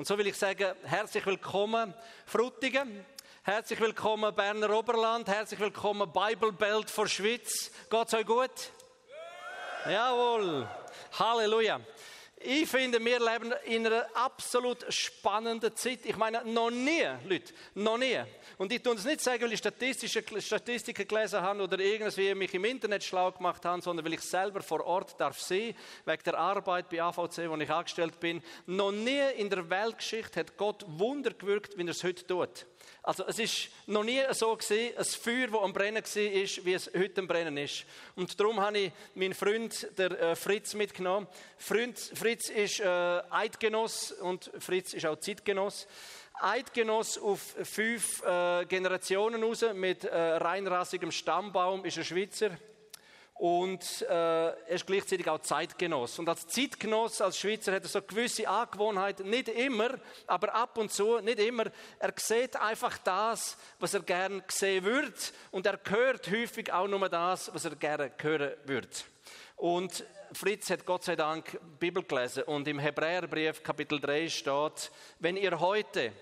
Und so will ich sagen, herzlich willkommen, Frutigen. Herzlich willkommen, Berner Oberland. Herzlich willkommen, Bible Belt vor Schweiz. Geht's euch gut? Jawohl. Halleluja. Ich finde, wir leben in einer absolut spannenden Zeit. Ich meine, noch nie, Leute, noch nie. Und ich tue das nicht sagen, weil ich statistische Statistiken gelesen habe oder irgendwie mich im Internet schlau gemacht habe, sondern weil ich selber vor Ort darf sehen, wegen der Arbeit bei AVC, wo ich angestellt bin. Noch nie in der Weltgeschichte hat Gott Wunder gewirkt, wie er es heute tut. Also es ist noch nie so gewesen, ein Feuer, das am Brennen war, wie es heute am Brennen ist. Und darum habe ich meinen Freund, der äh, Fritz, mitgenommen. Freund, Fritz ist äh, Eidgenoss und Fritz ist auch Zeitgenoss. Eidgenoss auf fünf äh, Generationen raus, mit reinrassigem Stammbaum, ist ein Schweizer und äh, er ist gleichzeitig auch Zeitgenoss. Und als Zeitgenoss, als Schweizer, hat er so gewisse Angewohnheiten, nicht immer, aber ab und zu, nicht immer. Er sieht einfach das, was er gern sehen würde und er hört häufig auch nur das, was er gerne hören würde. Und Fritz hat Gott sei Dank Bibel gelesen und im Hebräerbrief Kapitel 3 steht, wenn ihr heute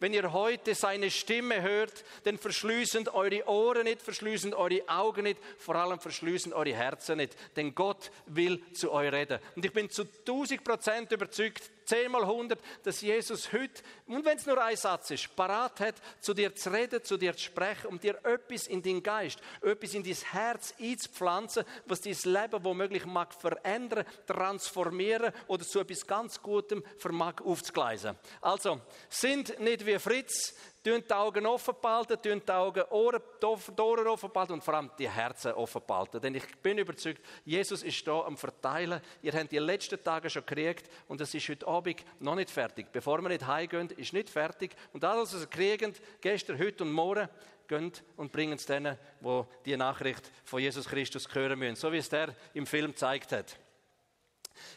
wenn ihr heute seine Stimme hört, dann verschließen eure Ohren nicht, verschließen eure Augen nicht, vor allem verschließen eure Herzen nicht, denn Gott will zu euch reden. Und ich bin zu 1000 Prozent überzeugt, zehnmal hundert, dass Jesus heute, und wenn es nur ein Satz ist, parat hat, zu dir zu reden, zu dir zu sprechen, um dir etwas in deinen Geist, etwas in dein Herz einzupflanzen, was dein Leben womöglich mag verändern, transformieren oder zu etwas ganz Gutem vermag aufzugleisen. Also, sind nicht wie Fritz, die Augen offen behalten, die Augen, Ohren, die Ohren offen behalten und vor allem die Herzen offen behalten. Denn ich bin überzeugt, Jesus ist da am Verteilen. Ihr habt die letzten Tage schon gekriegt und es ist heute Abend noch nicht fertig. Bevor wir nicht heimgehen, ist nicht fertig. Und alles, was ihr kriegt, gestern, heute und morgen, gehen und bringen es denen, die die Nachricht von Jesus Christus hören müssen. So wie es der im Film gezeigt hat.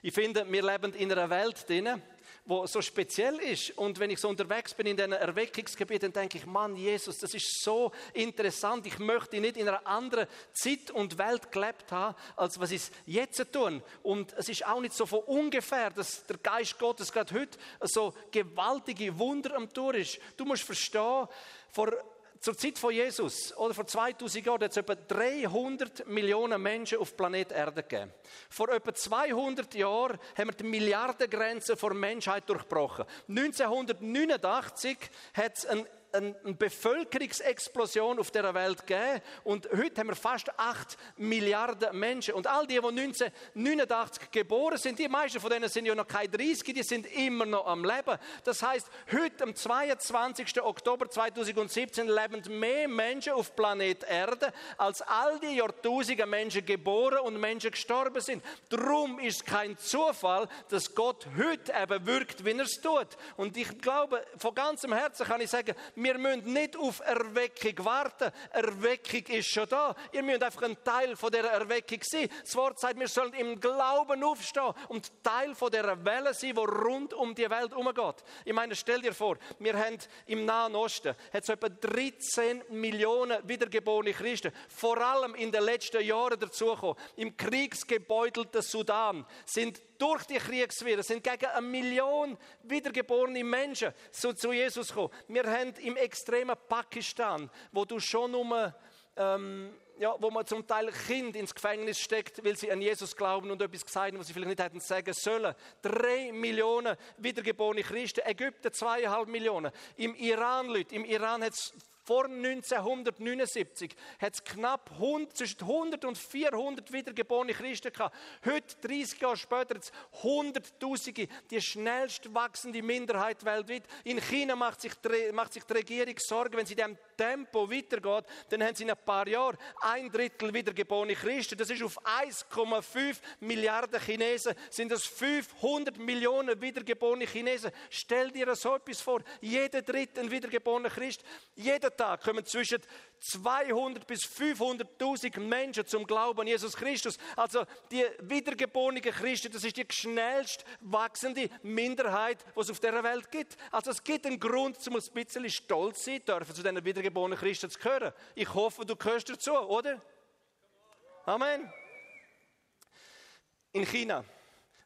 Ich finde, wir leben in einer Welt drinnen, wo so speziell ist. Und wenn ich so unterwegs bin in diesen Erweckungsgebieten, dann denke ich, Mann, Jesus, das ist so interessant. Ich möchte nicht in einer anderen Zeit und Welt gelebt haben, als was ich jetzt tun. Und es ist auch nicht so von ungefähr, dass der Geist Gottes gerade heute so gewaltige Wunder am Tour ist. Du musst verstehen, vor zur Zeit von Jesus oder vor 2000 Jahren hat es etwa 300 Millionen Menschen auf Planet Erde gegeben. Vor etwa 200 Jahren haben wir die Milliardengrenze der Menschheit durchbrochen. 1989 hat es einen eine Bevölkerungsexplosion auf der Welt gegeben und heute haben wir fast 8 Milliarden Menschen. Und all die, die 1989 geboren sind, die meisten von denen sind ja noch keine 30, die sind immer noch am Leben. Das heißt, heute am 22. Oktober 2017 leben mehr Menschen auf Planet Erde, als all die Jahrtausende Menschen geboren und Menschen gestorben sind. Darum ist es kein Zufall, dass Gott heute eben wirkt, wie er es tut. Und ich glaube, von ganzem Herzen kann ich sagen, wir müssen nicht auf Erweckung warten. Erweckung ist schon da. Ihr müsst einfach ein Teil von der Erweckung sein. Das Wort sagt, wir sollen im Glauben aufstehen und Teil von der Welle sein, die rund um die Welt umgeht. Ich meine, stell dir vor, wir haben im Nahen Osten hat es etwa 13 Millionen wiedergeborene Christen, vor allem in den letzten Jahren dazugekommen. Im kriegsgebeutelten Sudan sind durch die Kriegswirren sind gegen eine Million wiedergeborene Menschen zu, zu Jesus gekommen. Wir haben im extremen Pakistan, wo du schon nur ähm, ja, wo man zum Teil Kind ins Gefängnis steckt, weil sie an Jesus glauben und etwas gesagt haben, was sie vielleicht nicht hätten sagen sollen. Drei Millionen wiedergeborene Christen, Ägypten zweieinhalb Millionen. Im Iran, Leute, im Iran hat es vor 1979 hat es knapp 100, zwischen 100 und 400 wiedergeborene Christen gehabt. Heute, 30 Jahre später, es Hunderttausende, die schnellst wachsende Minderheit weltweit. In China macht sich, macht sich die Regierung Sorgen, wenn sie diesem Tempo weitergeht, dann haben sie in ein paar Jahren ein Drittel wiedergeborene Christen. Das ist auf 1,5 Milliarden Chinesen, sind das 500 Millionen wiedergeborene Chinesen. Stell dir so etwas vor, jeder dritte ein wiedergeborener Christ, jeder Tag kommen zwischen 200 bis 500.000 Menschen zum Glauben an Jesus Christus. Also die wiedergeborenen Christen, das ist die schnellst wachsende Minderheit, die es auf der Welt gibt. Also es gibt einen Grund, um ein bisschen stolz sein dürfen, zu diesen wiedergeborenen Christen zu gehören. Ich hoffe, du gehörst dazu, oder? Amen. In China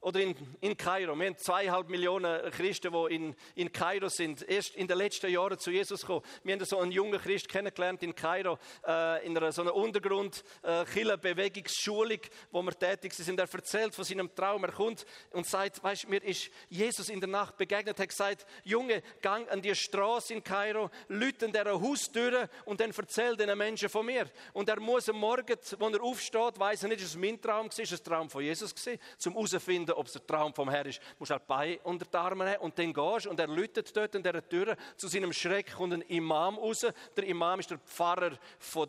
oder in, in Kairo. Wir haben zweieinhalb Millionen Christen, die in, in Kairo sind. Erst in den letzten Jahren zu Jesus gekommen. Wir haben so einen jungen Christ kennengelernt in Kairo, äh, in einer so einer Untergrund, äh, Bewegungsschulung, wo wir tätig sind. Er erzählt von seinem Traum. Er kommt und sagt, weißt, mir ist Jesus in der Nacht begegnet, hat gesagt, Junge, gang an die Straße in Kairo, lüten der Haustüre und dann erzähl den Menschen von mir. Und er muss am Morgen, wo er aufsteht, weiß er nicht, ist es mein Traum gewesen, ist es ein Traum von Jesus gewesen, zum herausfinden, ob es der Traum vom Herrn ist, musst halt Bein unter die Arme nehmen und dann gehst und er läutet dort an dieser Tür. Zu seinem Schreck kommt ein Imam raus. Der Imam ist der Pfarrer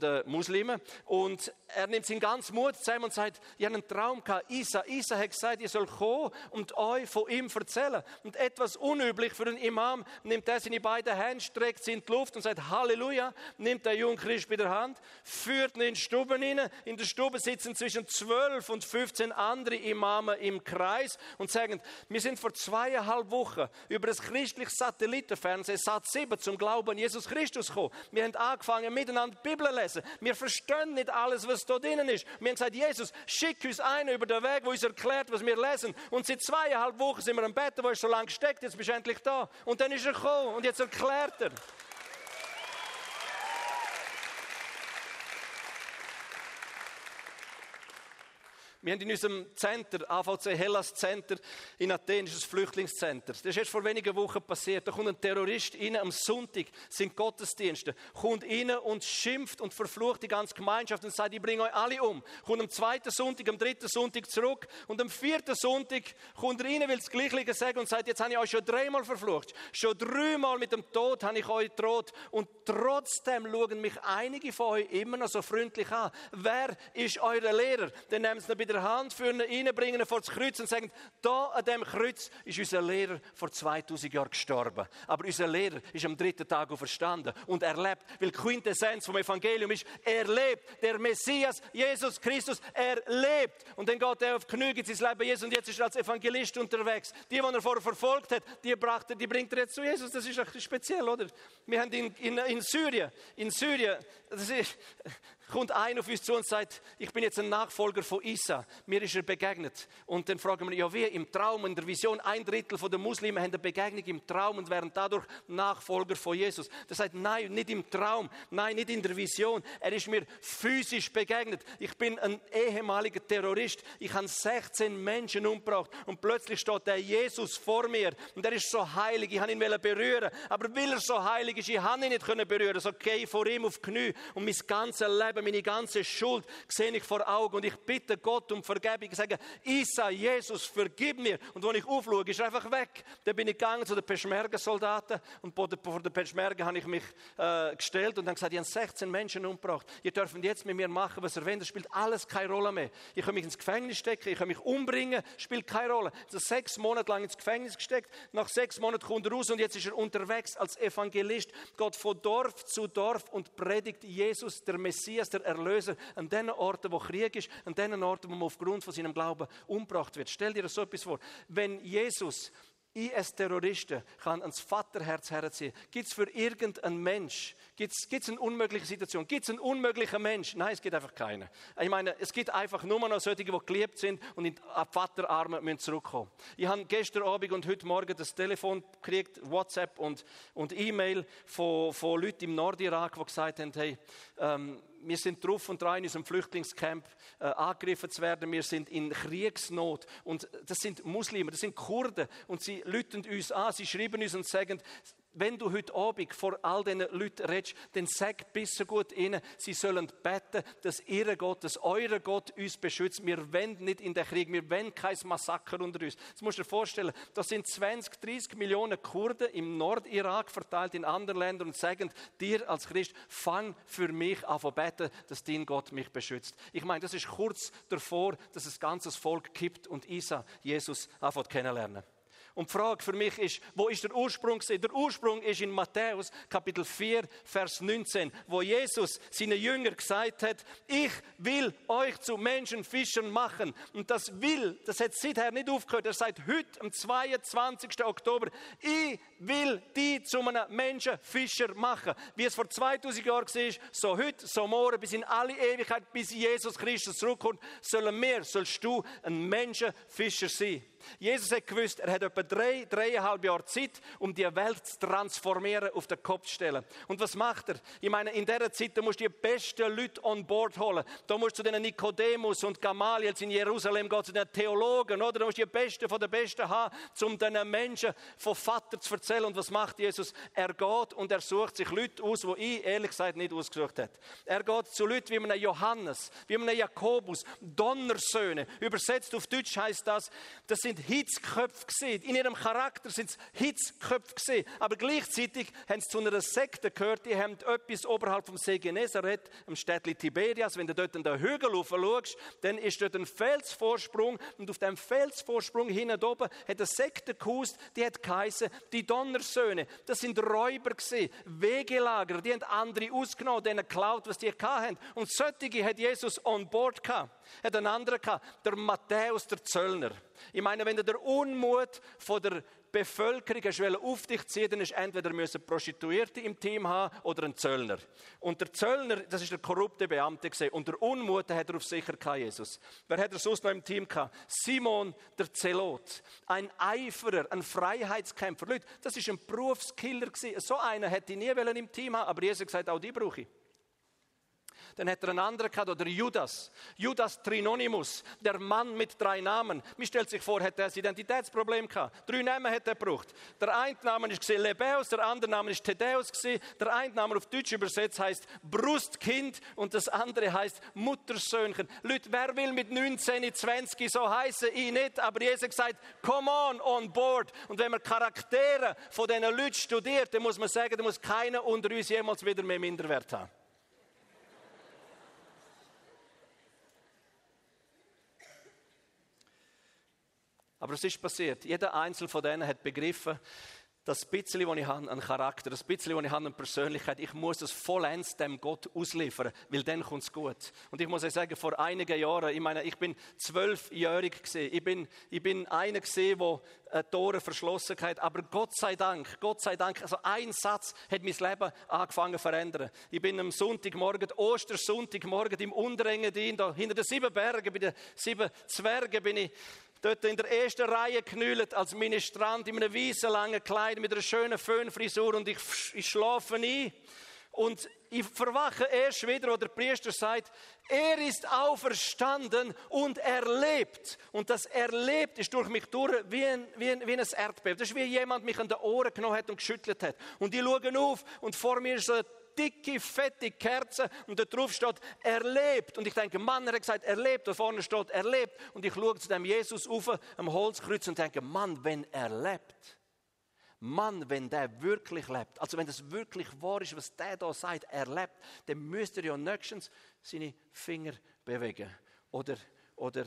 der Muslime und er nimmt seinen ganzen Mut zusammen und sagt, ich habe einen Traum gehabt. Isa, Isa hat gesagt, ihr soll kommen und euch von ihm erzählen. Und etwas unüblich für einen Imam nimmt er seine beiden Hände, streckt sie in die Luft und sagt Halleluja, nimmt der junge Christ bei der Hand, führt ihn in die Stube hinein. In der Stube sitzen zwischen zwölf und 15 andere Imame im Kreis und sagen, wir sind vor zweieinhalb Wochen über das christliche Satellitenfernsehen Sat 7 zum Glauben an Jesus Christus gekommen. Wir haben angefangen miteinander die Bibel zu lesen. Wir verstehen nicht alles, was da drinnen ist. Wir haben gesagt, Jesus, schick uns einen über den Weg, wo uns erklärt, was wir lesen. Und seit zweieinhalb Wochen sind wir am Bett, wo er so lange steckt, jetzt bist du endlich da. Und dann ist er gekommen und jetzt erklärt er. Wir haben in unserem Center, AVC Hellas Center in Athen, ist ein Flüchtlingscenter. Das ist erst vor wenigen Wochen passiert. Da kommt ein Terrorist rein, am Sonntag sind Gottesdienste, kommt rein und schimpft und verflucht die ganze Gemeinschaft und sagt, ich bringe euch alle um. Kommt am zweiten Sonntag, am dritten Sonntag zurück und am vierten Sonntag kommt er rein, will das Gleiche sagen und sagt, jetzt habe ich euch schon dreimal verflucht. Schon dreimal mit dem Tod habe ich euch gedroht und trotzdem schauen mich einige von euch immer noch so freundlich an. Wer ist euer Lehrer? Dann nehmen sie ihn bei der Hand führen, reinbringen vor das Kreuz und sagen, da an dem Kreuz ist unser Lehrer vor 2000 Jahren gestorben. Aber unser Lehrer ist am dritten Tag verstanden und er lebt, weil die Quintessenz vom Evangelium ist, er lebt. Der Messias, Jesus Christus, er lebt. Und dann geht er auf Knie, gibt sein Leben Jesus und jetzt ist er als Evangelist unterwegs. Die, die er vorher verfolgt hat, die, brachte, die bringt er jetzt zu Jesus. Das ist speziell, oder? Wir haben in, in, in Syrien, in Syrien, das ist, kommt einer auf uns zu und sagt, ich bin jetzt ein Nachfolger von Isa. Mir ist er begegnet. Und dann fragen wir, ja wie, im Traum, in der Vision, ein Drittel der Muslime haben eine Begegnung im Traum und werden dadurch Nachfolger von Jesus. Das sagt, nein, nicht im Traum, nein, nicht in der Vision. Er ist mir physisch begegnet. Ich bin ein ehemaliger Terrorist. Ich habe 16 Menschen umgebracht und plötzlich steht der Jesus vor mir und er ist so heilig. Ich habe ihn berühren, aber weil er so heilig ist, ich habe ihn nicht berühren. So gehe ich vor ihm auf die Knie und mein ganzes Leben Leben, meine ganze Schuld sehe ich vor Augen und ich bitte Gott um Vergebung. Ich sage, Isa, Jesus, vergib mir. Und wenn ich aufschaue, ist er einfach weg. Dann bin ich gegangen zu den Peschmerga-Soldaten und vor den Peschmerga habe ich mich äh, gestellt und dann gesagt, ich habe 16 Menschen umgebracht. Ihr dürft jetzt mit mir machen, was ihr wollt. Das spielt alles keine Rolle mehr. Ich kann mich ins Gefängnis stecken, ich kann mich umbringen, spielt keine Rolle. Ist sechs Monate lang ins Gefängnis gesteckt. Nach sechs Monaten kommt er raus und jetzt ist er unterwegs als Evangelist. Gott von Dorf zu Dorf und predigt Jesus, der Messias Messias, der Erlöser, an den Orten, wo Krieg ist, an den Orten, wo man aufgrund von seinem Glauben umgebracht wird. Stell dir das so etwas vor. Wenn Jesus IS-Terroristen kann ans Vaterherz herziehen. Gibt es für irgendeinen Mensch, gibt es eine unmögliche Situation, gibt es einen unmöglichen Mensch? Nein, es gibt einfach keinen. Ich meine, es gibt einfach nur noch solche, die geliebt sind und in die Vaterarme müssen zurückkommen. Ich habe gestern Abend und heute Morgen das Telefon gekriegt, WhatsApp und, und E-Mail von, von Leuten im Nordirak, die gesagt haben, hey, ähm, wir sind drauf und dran, in unserem Flüchtlingscamp äh, angegriffen zu werden. Wir sind in Kriegsnot. Und das sind Muslime, das sind Kurden. Und sie lüten uns an, sie schreiben uns und sagen, wenn du heute Abend vor all diesen Leuten redest, dann sag bis gut ihnen, sie sollen beten, dass ihr Gott, dass euer Gott uns beschützt. Wir wollen nicht in den Krieg, wir wollen kein Massaker unter uns. Das musst du dir vorstellen, das sind 20, 30 Millionen Kurden im Nordirak verteilt in anderen Ländern und sagen dir als Christ, fang für mich an zu beten, dass dein Gott mich beschützt. Ich meine, das ist kurz davor, dass das ganze Volk kippt und Isa, Jesus, anfängt kennenlernen. Und die Frage für mich ist, wo ist der Ursprung? Der Ursprung ist in Matthäus Kapitel 4, Vers 19, wo Jesus seinen Jüngern gesagt hat, ich will euch zu Menschenfischern machen. Und das will, das hat seither nicht aufgehört. Er sagt heute, am 22. Oktober, ich will die zu einem Menschenfischer machen. Wie es vor 2000 Jahren war, so heute, so morgen, bis in alle Ewigkeit, bis Jesus Christus zurückkommt, sollen wir, sollst du ein Menschenfischer sein. Jesus hat gewusst, er hat etwa drei, dreieinhalb Jahre Zeit, um die Welt zu transformieren, auf den Kopf zu stellen. Und was macht er? Ich meine, in dieser Zeit, da musst du die besten Leute on board holen. Da musst du zu den Nikodemus und Gamaliel in Jerusalem gehen, zu den Theologen, oder? Da musst du die Besten von den Besten haben, um den Menschen von Vater zu erzählen. Und was macht Jesus? Er geht und er sucht sich Leute aus, die ich ehrlich gesagt nicht ausgesucht habe. Er geht zu Leuten wie einem Johannes, wie einem Jakobus, Donnersöhne. Übersetzt auf Deutsch heißt das, das sind Hitzköpfe gesehen. In ihrem Charakter sind es Hitzköpfe gesehen. Aber gleichzeitig haben sie zu einer Sekte gehört, die haben etwas oberhalb vom See Genezareth, am Städtchen Tiberias. Wenn du dort in den Hügel schaust, dann ist dort ein Felsvorsprung und auf dem Felsvorsprung hinten oben hat eine Sekte gehaust, die hat geheißen, die Donnersöhne. Das sind Räuber gesehen, Wegelager, die haben andere ausgenommen, denen geklaut, was die hatten. Und solche hat Jesus on board gehabt. Hat einen anderen gehabt, der Matthäus, der Zöllner. Ich meine, wenn der Unmut von der Bevölkerung auf dich ziehen, dann ist entweder müssen Prostituierte im Team haben oder ein Zöllner. Und der Zöllner, das ist der korrupte Beamte gesehen. Und der Unmut hat er auf sicher gehabt, Jesus. Wer hat er sonst noch im Team gehabt? Simon, der Zelot. Ein Eiferer, ein Freiheitskämpfer. Leute, das ist ein Berufskiller gewesen. So einer hätte ich nie im Team haben, aber Jesus hat gesagt, auch die brauche ich. Dann hat er einen anderen gehabt, oder Judas. Judas Trinonimus, der Mann mit drei Namen. Mir stellt sich vor, hat er ein Identitätsproblem gehabt. Drei Namen hat er gebraucht. Der eine Name ist Lebeus, der andere Name ist Thaddeus Der eine Name auf Deutsch übersetzt heißt Brustkind und das andere heißt Muttersöhnchen. Leute, wer will mit 19, 20 so heißen? Ich nicht, aber Jesus gesagt, come on, on board. Und wenn man Charaktere von diesen Leuten studiert, dann muss man sagen, da muss keiner unter uns jemals wieder mehr Minderwert haben. Aber es ist passiert. Jeder Einzelne von denen hat begriffen, das bisschen, das ich habe, an Charakter, das bisschen, das ich habe, an Persönlichkeit, ich muss das vollends dem Gott ausliefern, weil dann kommt es gut. Und ich muss euch sagen, vor einigen Jahren, ich meine, ich bin zwölfjährig gesehen, ich bin, ich bin einer gesehen, der äh, Tore verschlossen hat, aber Gott sei Dank, Gott sei Dank, also ein Satz hat mein Leben angefangen zu verändern. Ich bin am Sonntagmorgen, Ostersonntagmorgen im Unterengadin, da hinter den sieben Bergen, bei den sieben Zwergen bin ich dort in der ersten Reihe knüllt als Ministrant in einem weißen langen Kleid mit einer schönen Föhnfrisur und ich, ich schlafe ein. Und ich verwache erst wieder, wo der Priester sagt, er ist auferstanden und er lebt. Und das Erlebt ist durch mich durch wie ein, wie ein, wie ein Erdbeben. Das ist wie jemand mich an den Ohren genommen hat und geschüttelt hat. Und ich schaue auf und vor mir ist so eine dicke, fette Kerze und da drauf steht, er lebt. Und ich denke, Mann, er hat gesagt, er lebt. Da vorne steht, er lebt. Und ich schaue zu dem Jesus auf am Holzkreuz und denke, Mann, wenn er lebt. Mann, wenn der wirklich lebt, also wenn das wirklich wahr ist, was der da sagt, er lebt, dann müsste er ja nächstens seine Finger bewegen. Oder, oder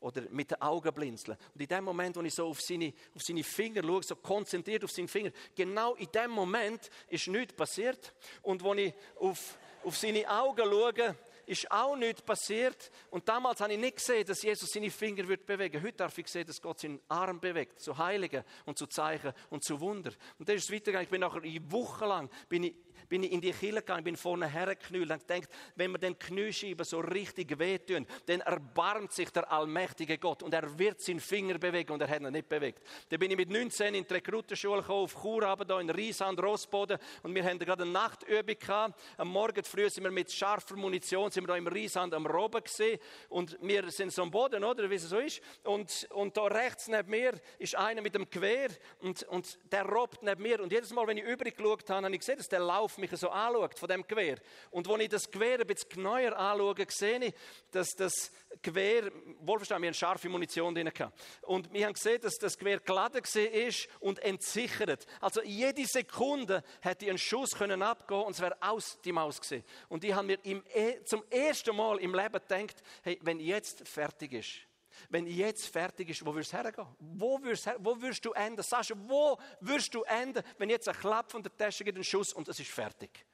oder mit den Augen blinzeln. Und in dem Moment, wo ich so auf seine, auf seine Finger schaue, so konzentriert auf seine Finger, genau in dem Moment ist nichts passiert. Und wo ich auf, auf seine Augen schaue, ist auch nichts passiert. Und damals habe ich nicht gesehen, dass Jesus seine Finger wird bewegen. Heute darf ich sehen, dass Gott seinen Arm bewegt, zu Heiligen und zu Zeichen und zu Wunder. Und dann ist es weitergegangen. Ich bin nachher wochenlang bin ich bin ich in die Kirche gegangen, bin vorne hergeknüllt und gedacht, wenn wir den Kniescheiben so richtig wehtun, dann erbarmt sich der allmächtige Gott und er wird seinen Finger bewegen und er hat ihn nicht bewegt. Dann bin ich mit 19 in die Rekrutenschule gekommen, auf Chur, da in Riesand, Rossboden und wir haben gerade eine Nachtübung gehabt. Am Morgen früh sind wir mit scharfer Munition, sind wir da im Riesand am Roben gesehen und wir sind so am Boden, oder, wie es so ist. Und, und da rechts neben mir ist einer mit dem Gewehr und, und der robbt neben mir und jedes Mal, wenn ich übrig geschaut habe, habe ich gesehen, dass der Lauf mich so anschaut von dem Gewehr. Und wenn ich das Gewehr ein bisschen genauer anschaue, sehe ich, dass das Gewehr, wohlverstanden, wir haben scharfe Munition drin gehabt. Und wir haben gesehen, dass das Gewehr geladen ist und entsichert. Also jede Sekunde hätte ein Schuss können abgehen und es wäre aus die Maus gesehen. Und ich habe mir e, zum ersten Mal im Leben gedacht, hey, wenn jetzt fertig ist, wenn jetzt fertig ist, wo wirst du hergehen? Wo wirst, wo wirst du enden? Sascha, wo wirst du enden, wenn jetzt ein Klapp von der Tasche geht, ein Schuss und es ist fertig?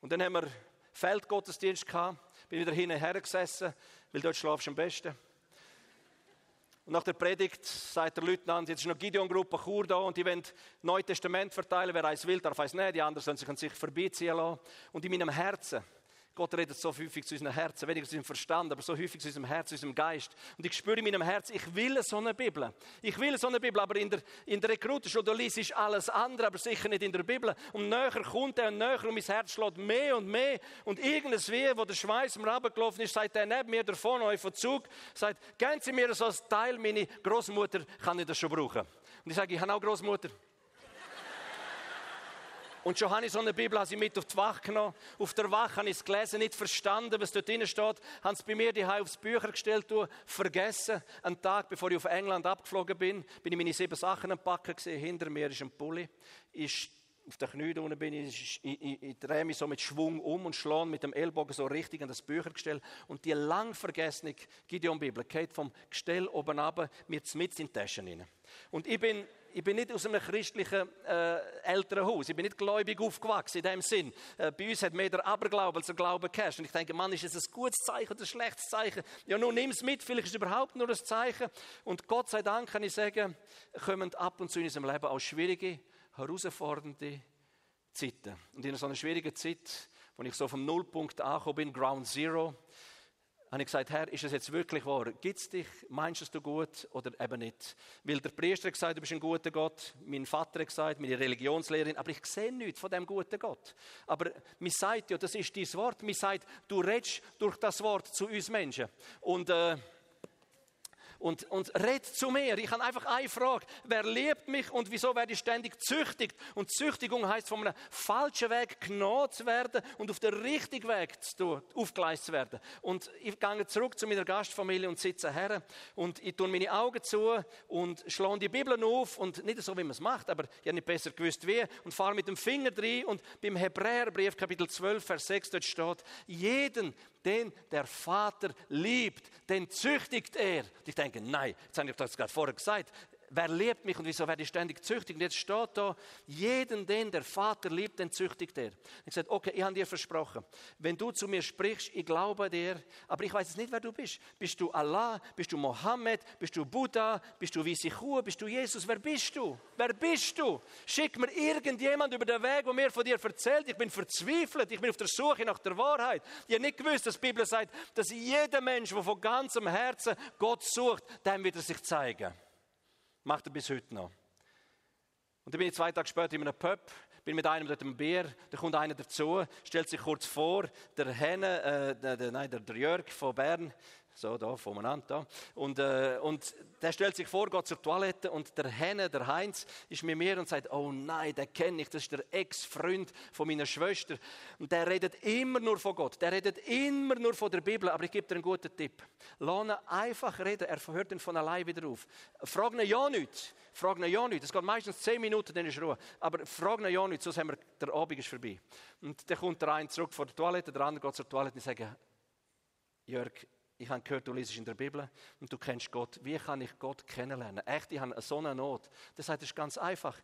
Und dann haben wir Feldgottesdienst gehabt, bin wieder hinten gesessen, weil dort schlafst du am besten. Und nach der Predigt sagt der Leutnant, jetzt ist noch Gideon-Gruppe Chur da und die wollen Neue Testament verteilen. Wer eins will, darf eins nicht. Die anderen sollen sich an sich vorbeiziehen lassen. Und in meinem Herzen Gott redet so häufig zu unserem Herzen, weniger zu unserem Verstand, aber so häufig zu unserem Herz, zu unserem Geist. Und ich spüre in meinem Herz, ich will so eine Bibel. Ich will so eine Bibel, aber in der, in der Rekrutenschule, da liest ich alles andere, aber sicher nicht in der Bibel. Und näher kommt er und näher und mein Herz schlägt mehr und mehr. Und irgendes Weh, wo der Schweiß mir runtergelaufen ist, sagt er neben mir davon, auf den Zug, sagt, geben Sie mir so ein Teil, meine Großmutter kann ich das schon brauchen. Und ich sage, ich habe auch Großmutter. Und schon habe ich so eine Bibel habe ich mit auf die Wache genommen. Auf der Wache habe ich es gelesen, nicht verstanden, was dort drin steht. Haben es bei mir die aufs Bücher gestellt, vergessen. Einen Tag, bevor ich auf England abgeflogen bin, bin ich meine sieben Sachen packen gesehen. Hinter mir ist ein Pulli. Ich auf den Knien unten bin ich, ich, ich, ich, drehe mich so mit Schwung um und schlage mit dem Ellbogen so richtig an das Büchergestell. Und die lang vergessene Gideon-Bibel geht vom Gestell oben runter mir mit in die Taschen rein. Und ich bin ich bin nicht aus einem christlichen äh, Elternhaus. Ich bin nicht gläubig aufgewachsen in dem Sinn. Äh, bei uns hat mehr der Aberglaube als der Glaube geherrscht. Und ich denke, Mann, ist es ein gutes Zeichen oder ein schlechtes Zeichen? Ja, nun nimm es mit, vielleicht ist es überhaupt nur ein Zeichen. Und Gott sei Dank kann ich sagen, kommen ab und zu in unserem Leben auch schwierige, herausfordernde Zeiten. Und in so einer schwierigen Zeit, wo ich so vom Nullpunkt angekommen bin, Ground Zero, habe ich gesagt, Herr, ist es jetzt wirklich wahr? Gibt es dich? Meinst du es gut oder eben nicht? Weil der Priester hat gesagt, du bist ein guter Gott. Mein Vater hat gesagt, meine Religionslehrerin. Aber ich sehe nichts von dem guten Gott. Aber mir sagt ja, das ist dein Wort. Mir sagt, du redest durch das Wort zu uns Menschen. Und, äh, und, und red zu mir. Ich habe einfach eine Frage. Wer liebt mich und wieso werde ich ständig züchtigt? Und Züchtigung heißt, von einem falschen Weg genommen zu werden und auf den richtigen Weg zu aufgeleistet zu werden. Und ich gehe zurück zu meiner Gastfamilie und sitze her und ich tue meine Augen zu und schlage die Bibel auf und nicht so, wie man es macht, aber ich habe nicht besser gewusst wie und fahre mit dem Finger drin und beim Hebräerbrief Kapitel 12, Vers 6 dort steht, jeden, den der Vater liebt, den züchtigt er. Und ich denke, nein, jetzt habe ich das gerade vorher gesagt wer liebt mich und wieso werde ich ständig züchtig? Und jetzt steht da, jeden, den der Vater liebt, den züchtigt er. Ich sagte, okay, ich habe dir versprochen, wenn du zu mir sprichst, ich glaube dir, aber ich weiß jetzt nicht, wer du bist. Bist du Allah? Bist du Mohammed? Bist du Buddha? Bist du Wiesichua? Bist du Jesus? Wer bist du? Wer bist du? Schick mir irgendjemand über den Weg, wo mir von dir erzählt. Ich bin verzweifelt. Ich bin auf der Suche nach der Wahrheit. Ich habe nicht gewusst, dass die Bibel sagt, dass jeder Mensch, der von ganzem Herzen Gott sucht, dem wird er sich zeigen. Macht er bis heute noch. Und dann bin ich zwei Tage später in einem Pub, bin mit einem dort im Bier, da kommt einer dazu, stellt sich kurz vor, der Henne, äh, der, der, nein, der, der Jörg von Bern, so da, voneinander. Und, äh, und der stellt sich vor, geht zur Toilette und der Henne, der Heinz, ist mit mir und sagt, oh nein, den kenne ich, das ist der Ex-Freund von meiner Schwester. Und der redet immer nur von Gott, der redet immer nur von der Bibel, aber ich gebe dir einen guten Tipp. Lass einfach reden, er hört ihn von allein wieder auf. Frag ihn ja nicht, frag ihn ja nicht, es geht meistens zehn Minuten, dann ist Ruhe. Aber frag ihn ja nicht, sonst haben wir, der Abend ist vorbei. Und dann kommt der eine zurück vor der Toilette, der andere geht zur Toilette und sagt, Jörg, ich habe gehört, du liest in der Bibel und du kennst Gott. Wie kann ich Gott kennenlernen? Echt, ich habe so eine Not. Das heißt, es ist ganz einfach.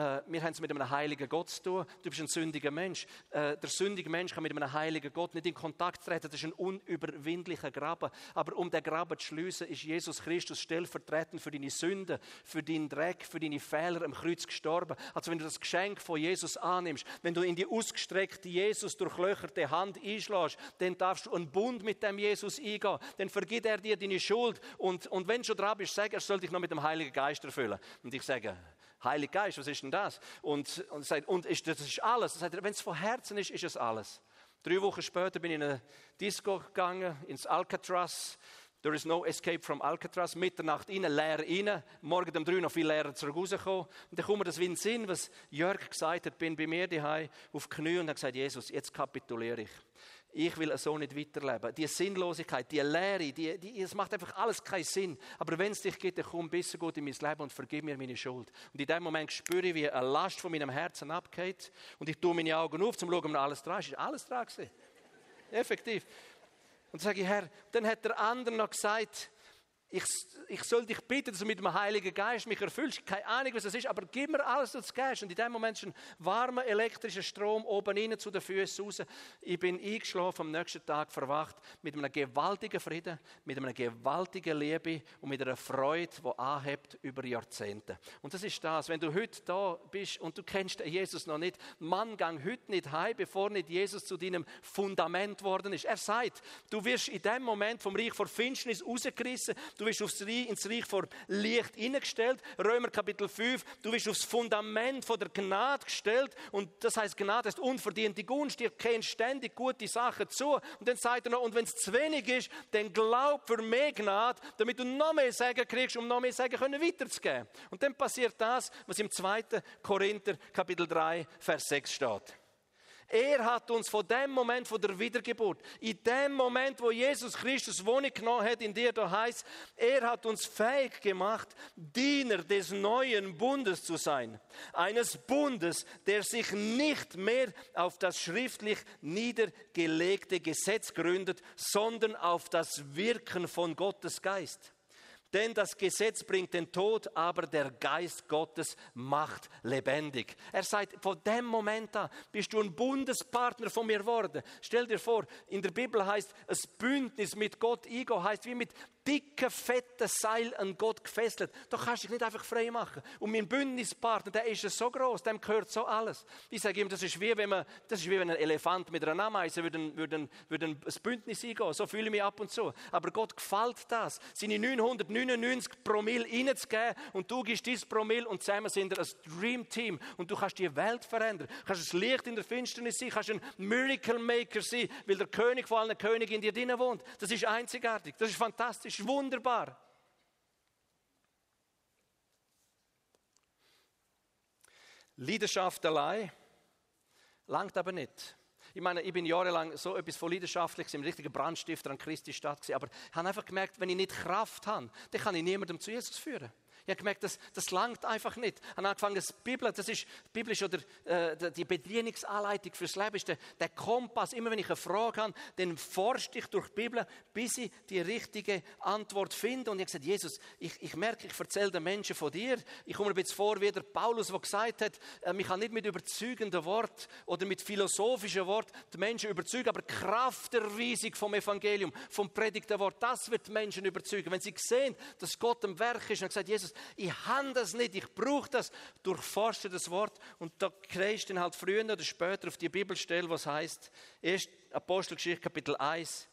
Äh, wir haben es mit einem heiligen Gott zu tun. Du bist ein sündiger Mensch. Äh, der sündige Mensch kann mit einem heiligen Gott nicht in Kontakt treten. Das ist ein unüberwindlicher Graben. Aber um den Graben zu schließen, ist Jesus Christus stellvertretend für deine Sünden, für deinen Dreck, für deine Fehler am Kreuz gestorben. Also wenn du das Geschenk von Jesus annimmst, wenn du in die ausgestreckte Jesus durchlöcherte Hand einschlägst, dann darfst du einen Bund mit dem Jesus eingehen. Dann vergibt er dir deine Schuld. Und, und wenn du schon dran bist, sag, er soll dich noch mit dem Heiligen Geist erfüllen. Und ich sage, Heiliger Geist, was ist denn das? Und, und, sagt, und ist, das ist alles. Wenn es von Herzen ist, ist es alles. Drei Wochen später bin ich in eine Disco gegangen, ins Alcatraz. There is no escape from Alcatraz. Mitternacht rein, leer rein. Morgen um drei noch viel leerer zurück rausgekommen. Und dann kommt mir das wie in den Sinn, was Jörg gesagt hat. Bin bei mir daheim auf Knie und habe gesagt, Jesus, jetzt kapituliere ich ich will so nicht weiterleben. Die Sinnlosigkeit, die Leere, die, die, es macht einfach alles keinen Sinn. Aber wenn es dich gibt, dann komm besser gut in mein Leben und vergib mir meine Schuld. Und in dem Moment spüre ich, wie eine Last von meinem Herzen abgeht. Und ich tue meine Augen auf, um zu schauen, ob alles dran ist. Ist alles dran Effektiv. Und dann sage ich, Herr, dann hat der andere noch gesagt, ich, ich soll dich bitten, dass du mit dem Heiligen Geist mich erfüllst. Keine Ahnung, was das ist, aber gib mir alles, was du gibst. Und in dem Moment ist ein warmer elektrischer Strom oben rein zu den Füßen raus. Ich bin eingeschlafen, am nächsten Tag verwacht mit einem gewaltigen Frieden, mit einer gewaltigen Liebe und mit einer Freude, die anhebt über Jahrzehnte. Und das ist das, wenn du heute da bist und du kennst Jesus noch nicht, Mann, gang heute nicht heim, bevor nicht Jesus zu deinem Fundament worden ist. Er sagt, du wirst in dem Moment vom Reich vor Finsternis rausgerissen, Du wirst aufs Reich, ins Reich vor Licht hineingestellt. Römer Kapitel 5. Du wirst aufs Fundament von der Gnade gestellt. Und das heißt, Gnade ist unverdiente Gunst. Dir kennen ständig gute Sachen zu. Und dann sagt er noch, und wenn es zu wenig ist, dann glaub für mehr Gnade, damit du noch mehr Sagen kriegst, um noch mehr Sagen können weiterzugeben. Und dann passiert das, was im 2. Korinther Kapitel 3, Vers 6 steht. Er hat uns von dem Moment von der Wiedergeburt, in dem Moment, wo Jesus Christus Wohnung genommen hat, in dir da heißt, er hat uns fähig gemacht, Diener des neuen Bundes zu sein. Eines Bundes, der sich nicht mehr auf das schriftlich niedergelegte Gesetz gründet, sondern auf das Wirken von Gottes Geist. Denn das Gesetz bringt den Tod, aber der Geist Gottes macht lebendig. Er sagt, von dem Moment an bist du ein Bundespartner von mir geworden. Stell dir vor, in der Bibel heißt, ein Bündnis mit Gott eingehen, heißt wie mit dicke, fette Seil an Gott gefesselt. Da kannst du dich nicht einfach frei machen. Und mein Bündnispartner, der ist so groß, dem gehört so alles. Ich sage ihm, das ist wie wenn man, das ist wie wenn ein Elefant mit einer Ameise würde, würde, würde ein Bündnis eingehen. So fühle ich mich ab und zu. Aber Gott gefällt das, seine 999 Promille reinzugeben und du gibst dieses Promille und zusammen sind wir ein Dream Team und du kannst die Welt verändern. Du kannst ein Licht in der Finsternis sein, kannst ein Miracle Maker sein, weil der König vor allen Königen in dir drinnen wohnt. Das ist einzigartig, das ist fantastisch wunderbar. Leidenschaft allein langt aber nicht. Ich meine, ich bin jahrelang so etwas von leidenschaftlich, ein richtiger Brandstifter an Christi Stadt aber ich habe einfach gemerkt, wenn ich nicht Kraft habe, dann kann ich niemandem zu Jesus führen. Ich habe gemerkt, das, das langt einfach nicht. Ich habe angefangen, das Bibel, das ist, die ist oder äh, die Bedienungsanleitung fürs Leben, ist der, der, Kompass. Immer wenn ich eine Frage habe, dann forsche ich durch die Bibel, bis ich die richtige Antwort finde. Und ich habe gesagt, Jesus, ich, ich merke, ich erzähle den Menschen von dir. Ich komme mir ein bisschen vor, wie der Paulus, der gesagt hat, äh, ich kann nicht mit überzeugenden Wort oder mit philosophischen Wort die Menschen überzeugen, aber die Kraft der Weisung vom Evangelium, vom predigten Wort, das wird die Menschen überzeugen. Wenn sie sehen, dass Gott im Werk ist und gesagt, Jesus, ich habe das nicht, ich brauche das. Durchforsche das Wort und da kriegst du dann halt früher oder später auf die Bibelstelle, was heißt, erst Apostelgeschichte Kapitel 1,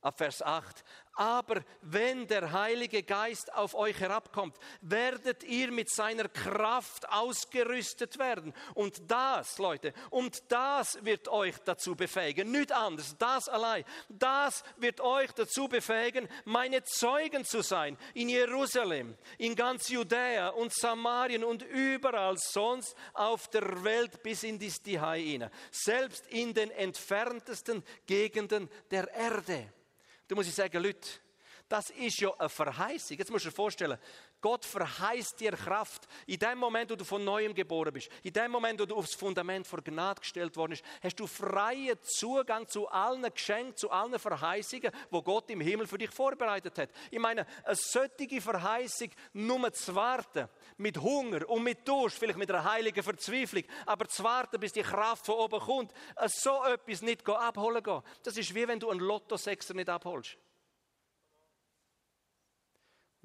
ab Vers 8. Aber wenn der Heilige Geist auf euch herabkommt, werdet ihr mit seiner Kraft ausgerüstet werden. Und das, Leute, und das wird euch dazu befähigen, nicht anders, das allein, das wird euch dazu befähigen, meine Zeugen zu sein in Jerusalem, in ganz Judäa und Samarien und überall sonst auf der Welt bis in die Stihai selbst in den entferntesten Gegenden der Erde. Da muss ich sagen, Leute, das ist ja eine Verheißung. Jetzt musst du dir vorstellen, Gott verheißt dir Kraft. In dem Moment, wo du von Neuem geboren bist, in dem Moment, wo du aufs Fundament vor Gnade gestellt worden bist, hast du freien Zugang zu allen Geschenken, zu allen Verheißungen, wo Gott im Himmel für dich vorbereitet hat. Ich meine, eine solche Verheißung nur zu warten, mit Hunger und mit Durst, vielleicht mit einer heiligen Verzweiflung, aber zu warten, bis die Kraft von oben kommt, so etwas nicht abholen gehen. Das ist wie wenn du einen Lottosechser nicht abholst.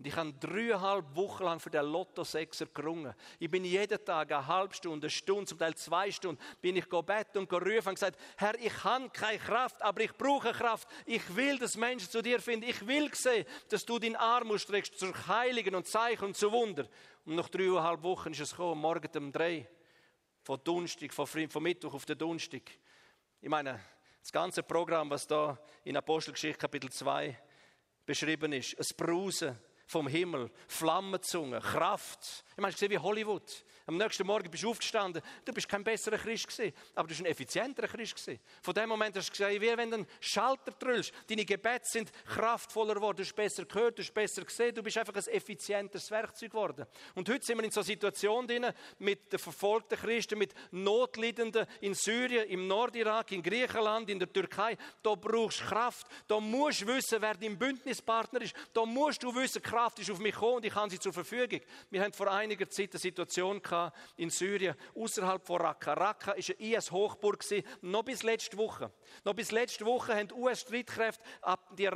Und ich habe dreieinhalb Wochen lang für den Lotto-Sechser gerungen. Ich bin jeden Tag eine halbe Stunde, eine Stunde, zum Teil zwei Stunden, bin ich gebeten und gerufen und gesagt, Herr, ich habe keine Kraft, aber ich brauche Kraft. Ich will, dass Menschen zu dir finden. Ich will sehen, dass du deinen Arm ausstreckst zur Heiligen und Zeichen und zu Wunder. Und nach dreieinhalb Wochen ist es gekommen, morgen um drei. Von Donnerstag, von, von Mittwoch auf den Donnerstag. Ich meine, das ganze Programm, was da in Apostelgeschichte Kapitel 2 beschrieben ist, ein Brausen, vom Himmel, Flammenzunge, Kraft. Ich meine, ich sehe wie Hollywood. Am nächsten Morgen bist du aufgestanden. Du bist kein besserer Christ gewesen, aber du bist ein effizienterer Christ gewesen. Von dem Moment hast du gesagt, wie wenn du einen Schalter drüllst. Deine Gebete sind kraftvoller geworden. Du hast besser gehört, du hast besser gesehen. Du bist einfach ein effizienteres Werkzeug geworden. Und heute sind wir in so einer Situation drin, mit den verfolgten Christen, mit Notleidenden in Syrien, im Nordirak, in Griechenland, in der Türkei. Da brauchst du Kraft. Da musst du wissen, wer dein Bündnispartner ist. Da musst du wissen, Kraft ist auf mich gekommen und ich habe sie zur Verfügung. Wir haben vor einiger Zeit eine Situation gehabt, in Syrien, außerhalb von Raqqa. Raqqa war eine IS-Hochburg, noch bis letzte Woche. Noch bis letzte Woche haben US-Streitkräfte die,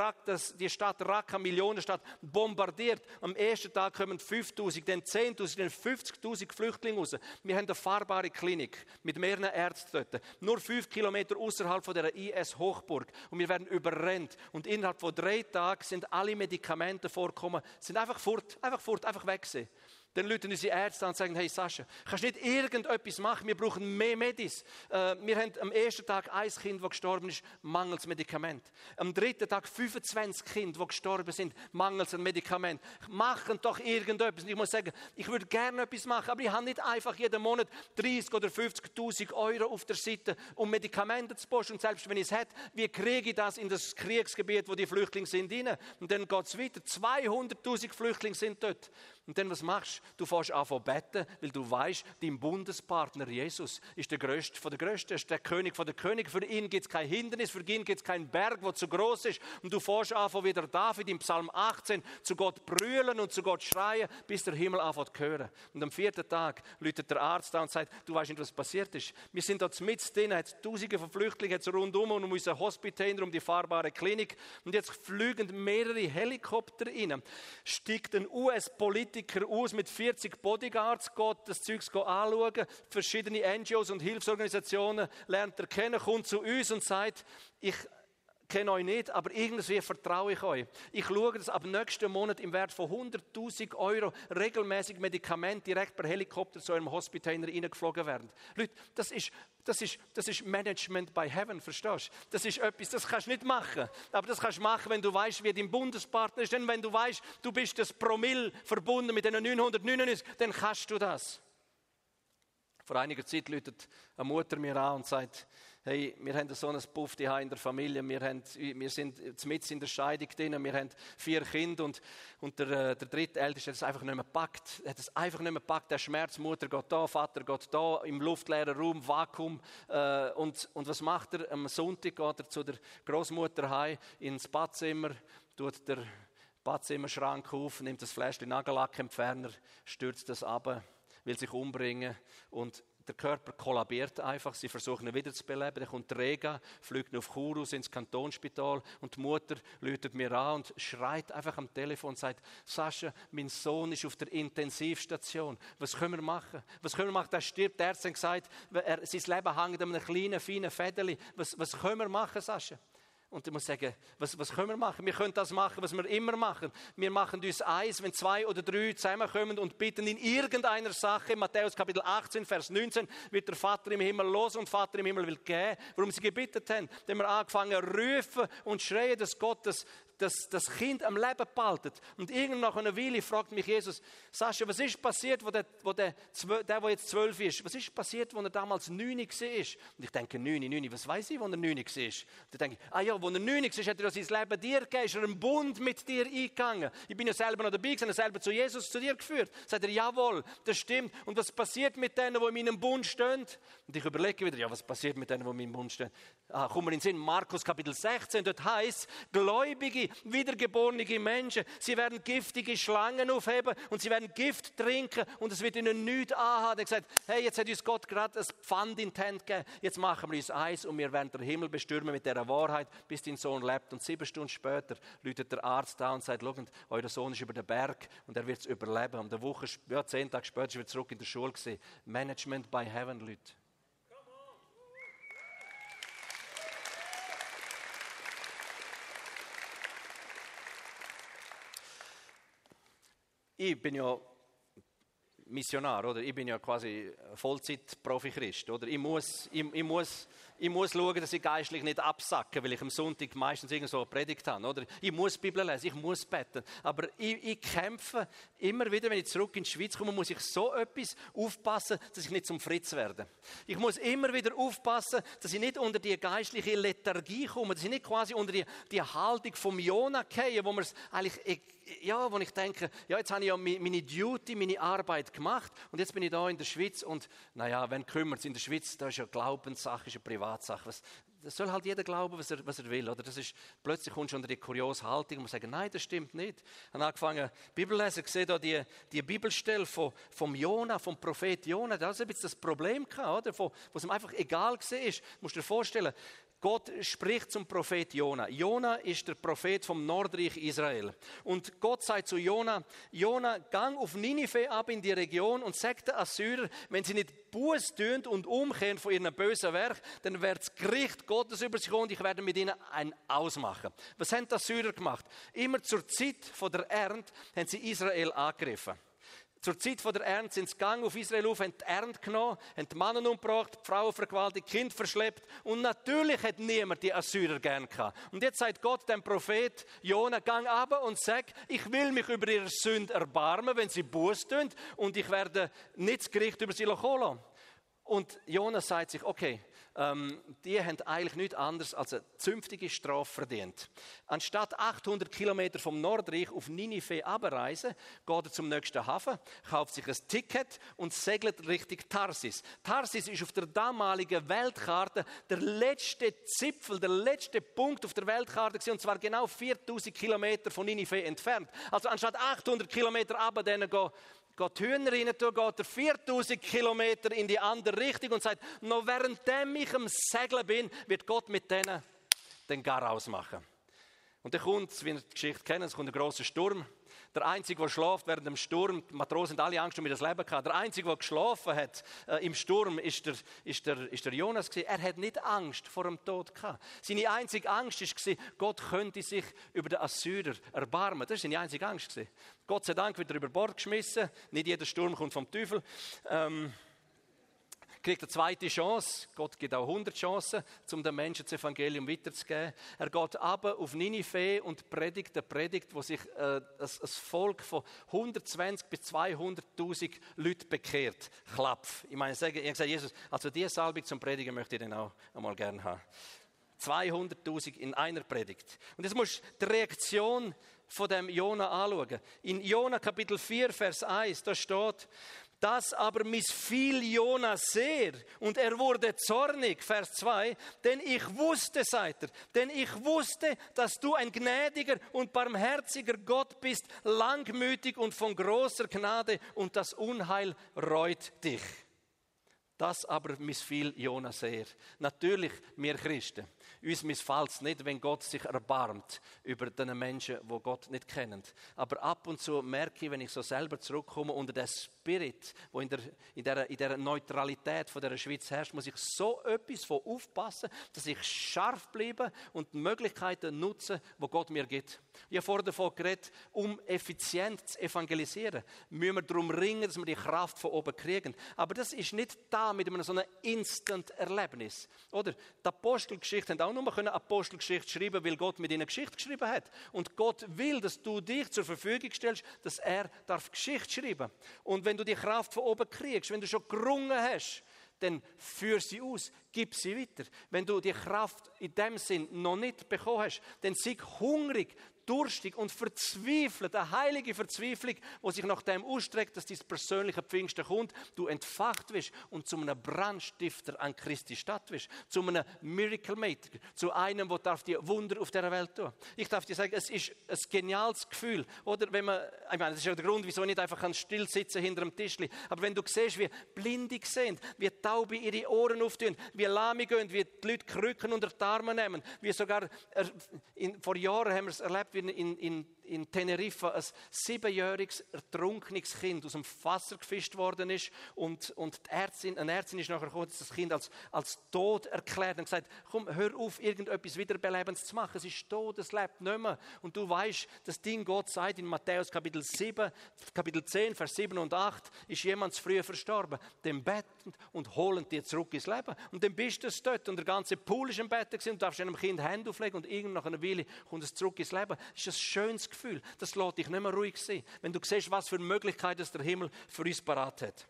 die Stadt Raqqa, Millionenstadt, bombardiert. Am ersten Tag kommen 5000, dann 10.000, dann 50.000 Flüchtlinge raus. Wir haben eine fahrbare Klinik mit mehreren Ärzten dort. Nur fünf Kilometer außerhalb von der IS-Hochburg. Und wir werden überrennt. Und innerhalb von drei Tagen sind alle Medikamente vorgekommen, sind einfach fort, einfach fort, einfach weg gewesen. Dann rufen unsere Ärzte an und sagen, hey Sascha, kannst du nicht irgendetwas machen? Wir brauchen mehr Medis. Äh, wir haben am ersten Tag ein Kind, das gestorben ist, mangels Medikament. Am dritten Tag 25 Kinder, die gestorben sind, mangels Medikament. Machen doch irgendetwas. Und ich muss sagen, ich würde gerne etwas machen, aber ich habe nicht einfach jeden Monat 30 oder 50.000 Euro auf der Seite, um Medikamente zu posten. Und selbst wenn ich es hätte, wie kriege ich das in das Kriegsgebiet, wo die Flüchtlinge sind, rein? Und dann geht es weiter. 200.000 Flüchtlinge sind dort. Und dann was machst du? Du fährst an zu beten, weil du weißt, dein Bundespartner Jesus ist der Größte von der Größten, ist der König von der König. Für ihn gibt es kein Hindernis, für ihn gibt es keinen Berg, der zu groß ist. Und du fährst an wie der David im Psalm 18 zu Gott brüllen und zu Gott schreien, bis der Himmel anfängt zu hören. Und am vierten Tag läutet der Arzt da und sagt, du weißt nicht, was passiert ist. Wir sind dort mit drin, hat Tausende von Flüchtlingen rundum und um unser Hospital, um die fahrbare Klinik. Und jetzt fliegen mehrere Helikopter rein. Steigt ein US-Politiker Politiker aus mit 40 Bodyguards, geht das Zeugs anschauen, verschiedene NGOs und Hilfsorganisationen lernt er kennen, kommt zu uns und sagt, ich kenne euch nicht, aber irgendwie vertraue ich euch. Ich schaue, dass ab nächsten Monat im Wert von 100.000 Euro regelmäßig Medikamente direkt per Helikopter zu eurem Hospital reingeflogen werden. Leute, das ist, das ist, das ist Management by Heaven, verstehst du? Das ist etwas, das kannst du nicht machen. Aber das kannst du machen, wenn du weißt, wie dein Bundespartner ist. Denn wenn du weißt, du bist das Promille verbunden mit den 999, dann kannst du das. Vor einiger Zeit läutet eine Mutter mir an und sagt, hey, wir haben so einen Puff in der Familie, wir, haben, wir sind mit in der Scheidung drin, wir haben vier Kinder und, und der, äh, der dritte Älteste hat es einfach nicht mehr gepackt, hat es einfach nicht mehr gepackt, der Schmerz, Mutter geht da, Vater geht da, im luftleeren Raum, Vakuum. Äh, und, und was macht er? Am Sonntag geht er zu der Großmutter heim ins Badzimmer, tut der Badzimmerschrank auf, nimmt das Fläschchen Nagellackentferner, stürzt das ab, will sich umbringen und der Körper kollabiert einfach, sie versuchen ihn wieder zu beleben. Dann kommt Rega, fliegt auf Churus ins Kantonsspital und die Mutter läutet mir an und schreit einfach am Telefon und sagt, Sascha, mein Sohn ist auf der Intensivstation. Was können wir machen? Was können wir machen? Der stirbt. Der hat gesagt, er, sein Leben hängt an einem kleinen, feinen Fädeli. Was, was können wir machen, Sascha? Und ich muss sagen, was, was können wir machen? Wir können das machen, was wir immer machen. Wir machen uns eins, wenn zwei oder drei zusammenkommen und bitten in irgendeiner Sache, Matthäus Kapitel 18, Vers 19, wird der Vater im Himmel los und Vater im Himmel will gehen. Warum sie gebittet haben? Denn wir angefangen rufen und schreien, dass Gott das das, Kind am Leben behalten. Und irgendwann nach einer Weile fragt mich Jesus, Sascha, was ist passiert, wo der, wo der, der, der jetzt zwölf ist, was ist passiert, wo er damals neun war? Und ich denke, neun, neun, was weiß ich, wo er neun war? Und dann denke ich, ah ja, wo er neun war, hat er sein Leben dir gegeben, ist er einen Bund mit dir eingegangen. Ich bin ja selber noch dabei gewesen, er selber zu Jesus, zu dir geführt. Sagt er, jawohl, das stimmt. Und was passiert mit denen, die in meinem Bund stehen? Und ich überlege wieder, ja, was passiert mit denen, die in meinem Bund stehen? Ah, kommen wir in den Sinn, Markus Kapitel 16, dort heißt, Gläubige wiedergeborene Menschen. Sie werden giftige Schlangen aufheben und sie werden Gift trinken und es wird ihnen nichts anhaben. Er hat gesagt, hey, jetzt hat uns Gott gerade ein Pfand in die Hand gegeben. Jetzt machen wir uns eins und wir werden den Himmel bestürmen mit dieser Wahrheit, bis dein Sohn lebt. Und sieben Stunden später läutet der Arzt da und sagt, schaut, euer Sohn ist über den Berg und er wird es überleben. Und eine Woche, ja, zehn Tage später ist er zurück in der Schule gewesen. Management by Heaven, Leute. Ich bin ja Missionar, oder? Ich bin ja quasi Vollzeit-Profi-Christ, oder? Ich muss, ich, ich, muss, ich muss schauen, dass ich geistlich nicht absacke, weil ich am Sonntag meistens irgend so eine Predigt habe, oder? Ich muss Bibel lesen, ich muss beten. Aber ich, ich kämpfe immer wieder, wenn ich zurück in die Schweiz komme, muss ich so etwas aufpassen, dass ich nicht zum Fritz werde. Ich muss immer wieder aufpassen, dass ich nicht unter die geistliche Lethargie komme, dass ich nicht quasi unter die, die Haltung vom Jonah gehe, wo man es eigentlich ja, wo ich denke, ja, jetzt habe ich ja meine Duty, meine Arbeit gemacht und jetzt bin ich da in der Schweiz und naja, wenn kümmert es in der Schweiz, da ist ja Glaubenssache, ist eine Privatsache. Was, das soll halt jeder glauben, was er, was er will. Oder das ist, plötzlich du unter die kuriose Haltung und muss sagen, nein, das stimmt nicht. Ich habe angefangen, Bibellesen, gesehen da die, die Bibelstelle von, vom Jona, vom Prophet Jona, da hat ein bisschen das Problem gehabt, oder? Wo, wo es ihm einfach egal war. Du musst dir vorstellen, Gott spricht zum Prophet Jona. Jona ist der Prophet vom Nordreich Israel. Und Gott sagt zu Jona, Jona, gang auf Ninive ab in die Region und sagt den Assyrer, wenn sie nicht Buß tun und umkehren von ihrem bösen Werk, dann wird das Gericht Gottes über sich kommen und ich werde mit ihnen ein Ausmachen. Was haben die Assyrer gemacht? Immer zur Zeit der Ernte haben sie Israel angegriffen. Zur Zeit der Ernte sind sie gegangen auf Israel auf, haben die Ernte genommen, haben die Männer umgebracht, die Frauen vergewaltigt, Kind verschleppt. Und natürlich hat niemand die Assyrer gern gehabt. Und jetzt sagt Gott dem Prophet Jona, gang aber und sag, ich will mich über ihre Sünde erbarmen, wenn sie Buß tun, und ich werde nicht das Gericht über sie lassen. Und Jonas sagt sich, okay, ähm, die haben eigentlich nichts anderes als eine zünftige Strafe verdient. Anstatt 800 Kilometer vom Nordreich auf Ninive abreisen, geht er zum nächsten Hafen, kauft sich ein Ticket und segelt Richtung Tarsis. Tarsis ist auf der damaligen Weltkarte der letzte Zipfel, der letzte Punkt auf der Weltkarte gewesen, und zwar genau 4000 Kilometer von Ninive entfernt. Also anstatt 800 Kilometer runter, geht Hühner rein, geht er 4000 Kilometer in die andere Richtung und sagt, noch währenddem ich am Segeln bin, wird Gott mit denen den Garaus machen. Und dann kommt, wie ihr die Geschichte kennt, es kommt ein großer Sturm. Der Einzige, der schläft während dem Sturm, die Matrosen haben alle Angst um ihr Leben gehabt. Der Einzige, der geschlafen hat äh, im Sturm, ist der, ist, der, ist der Jonas gewesen. Er hat nicht Angst vor dem Tod gehabt. Seine einzige Angst war, Gott könnte sich über den Assyrer erbarmen. Das war seine einzige Angst. Gewesen. Gott sei Dank wird er über Bord geschmissen. Nicht jeder Sturm kommt vom Teufel. Ähm, kriegt eine zweite Chance. Gott gibt auch 100 Chancen, um den Menschen das Evangelium weiterzugeben. Er geht aber auf Ninive und predigt eine Predigt, wo sich äh, ein, Volk von 120 bis 200.000 Leuten bekehrt. Klapf. Ich meine, ich sage, ich sage Jesus, also diese Salbung zum Predigen möchte ich dann auch einmal gerne haben. 200.000 in einer Predigt. Und jetzt musst du die Reaktion von dem Jona anschauen. In Jona Kapitel 4, Vers 1, da steht, das aber missfiel Jona sehr und er wurde zornig, Vers 2, denn ich wusste, seid er, denn ich wusste, dass du ein gnädiger und barmherziger Gott bist, langmütig und von großer Gnade und das Unheil reut dich. Das aber missfiel Jona sehr. Natürlich, wir Christen. Uns missfällt es nicht, wenn Gott sich erbarmt über den Menschen, wo Gott nicht kennen. Aber ab und zu merke ich, wenn ich so selber zurückkomme unter den Spirit, wo in der, in der, in der Neutralität von der Schweiz herrscht, muss ich so etwas von aufpassen, dass ich scharf bleibe und die Möglichkeiten nutze, wo Gott mir gibt. Ich habe vorher davon geredet, um effizient zu evangelisieren, müssen wir darum ringen, dass wir die Kraft von oben kriegen. Aber das ist nicht da mit einem so einem Instant-Erlebnis. Oder? Die Apostelgeschichte haben auch nur eine Apostelgeschichte schreiben, weil Gott mit ihnen Geschichte geschrieben hat. Und Gott will, dass du dich zur Verfügung stellst, dass er darf Geschichte schreiben. Und wenn wenn du die Kraft von oben kriegst, wenn du schon gerungen hast, dann führ sie aus, gib sie weiter. Wenn du die Kraft in dem Sinn noch nicht bekommen hast, dann sei hungrig, durstig und verzweifelt, eine heilige Verzweiflung, wo sich nach dem ausstreckt, dass dein persönliche Pfingsten kommt, du entfacht wirst und zu einem Brandstifter an Christi Stadt wirst, zu einem Miracle Maker, zu einem, der darf dir Wunder auf dieser Welt tun. Ich darf dir sagen, es ist ein geniales Gefühl, oder wenn man, ich meine, das ist ja der Grund, wieso ich nicht einfach still sitzen hinter einem Tischli, aber wenn du siehst, wie Blinde sind, wie Taube ihre Ohren auftun, wie Lahme gehen, wie die Leute Krücken unter die Arme nehmen, wie sogar, in, vor Jahren haben wir es erlebt, wie in, in, in Teneriffa ein siebenjähriges ertrunkenes Kind aus dem Wasser gefischt worden ist und, und die Ärztin, eine Ärztin ist nachher gekommen, das Kind als, als tot erklärt und gesagt, komm, hör auf, irgendetwas Wiederbelebendes zu machen. Es ist tot, es lebt nicht mehr. Und du weißt, das Ding Gott sagt in Matthäus Kapitel 7, Kapitel 10, Vers 7 und 8, ist jemand zu früh verstorben. Dem betten und holen dir zurück ins Leben. Und dann bist du dort und der ganze Pool ist im Bett und du darfst einem Kind Hände auflegen und irgendwann nach einer Weile kommt es zurück ins Leben. Das ist ein schönes Gefühl. Das lässt dich nicht mehr ruhig sein. Wenn du siehst, was für Möglichkeiten der Himmel für uns parat hat.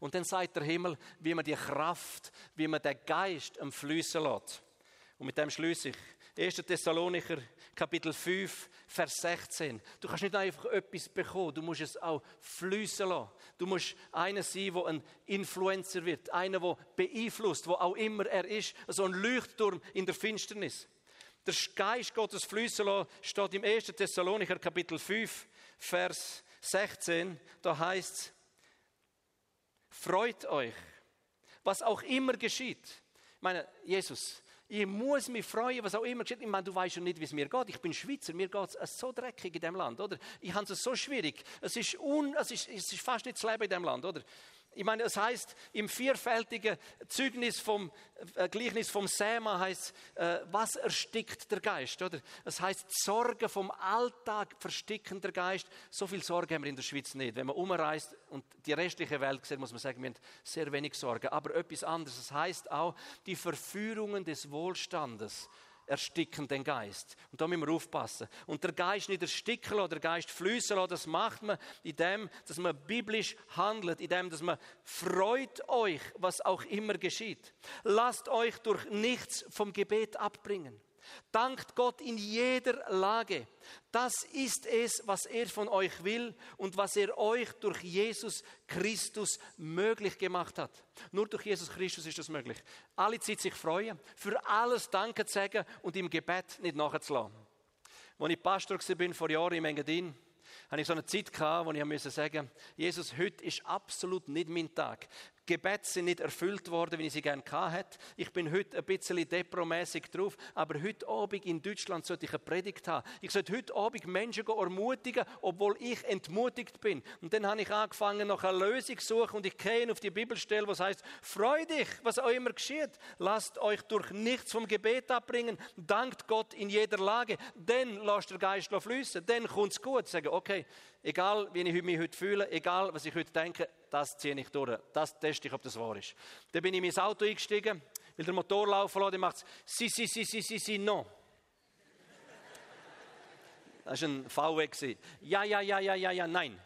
Und dann sagt der Himmel, wie man die Kraft, wie man den Geist am Flüssen lässt. Und mit dem schließe ich. 1. Thessalonicher, Kapitel 5, Vers 16. Du kannst nicht einfach etwas bekommen, du musst es auch fließen lassen. Du musst einer sein, der ein Influencer wird, einer, der beeinflusst, wo auch immer er ist, so ein Leuchtturm in der Finsternis. Der Geist Gottes fließen lassen steht im 1. Thessalonicher, Kapitel 5, Vers 16. Da heißt es, freut euch, was auch immer geschieht. Ich meine, Jesus, ich muss mich freuen, was auch immer geschieht. Ich meine, du weißt ja nicht, wie es mir geht. Ich bin Schweizer, mir geht es so dreckig in diesem Land, oder? Ich habe es so schwierig. Es ist, un, es, ist, es ist fast nicht zu leben in diesem Land, oder? Ich meine, es heißt im vierfältigen Zeugnis vom äh, Gleichnis vom Säma heißt, äh, was erstickt der Geist, oder? Es heißt Sorge vom Alltag versticken der Geist. So viel Sorge haben wir in der Schweiz nicht. Wenn man umreist und die restliche Welt sieht, muss man sagen, wir haben sehr wenig Sorge. Aber etwas anderes. Es heißt auch die Verführungen des Wohlstandes ersticken den Geist. Und da müssen wir aufpassen. Und der Geist nicht ersticken lassen, der Geist fließen lassen, das macht man, indem, dass man biblisch handelt, indem, dass man freut euch, was auch immer geschieht. Lasst euch durch nichts vom Gebet abbringen. Dankt Gott in jeder Lage. Das ist es, was er von euch will und was er euch durch Jesus Christus möglich gemacht hat. Nur durch Jesus Christus ist das möglich. Alle Zeit sich freuen, für alles Danke zu sagen und im Gebet nicht nachzulassen. Als ich Pastor war vor Jahren im Engadin, hatte ich so eine Zeit wo ich sagen musste, Jesus, heute ist absolut nicht mein Tag. Gebete sind nicht erfüllt worden, wie ich sie gerne hatte. Ich bin heute ein bisschen depromäßig drauf, aber heute Abend in Deutschland sollte ich eine Predigt haben. Ich sollte heute Abend Menschen ermutigen, obwohl ich entmutigt bin. Und dann habe ich angefangen, nach einer Lösung zu suchen und ich gehe auf die Bibelstelle, was heißt: Freu dich, was auch immer geschieht. Lasst euch durch nichts vom Gebet abbringen. Dankt Gott in jeder Lage. Dann lasst der Geist fließen. Dann kommt es gut. Sagen, okay, egal wie ich mich heute fühle, egal was ich heute denke, das ziehe ich durch. Das teste ich, ob das wahr ist. Dann bin ich in mein Auto eingestiegen, will der Motor laufen dann macht es si, si, si, si, si, si, no. Das war ein VW. Ja, ja, ja, ja, ja, ja, nein.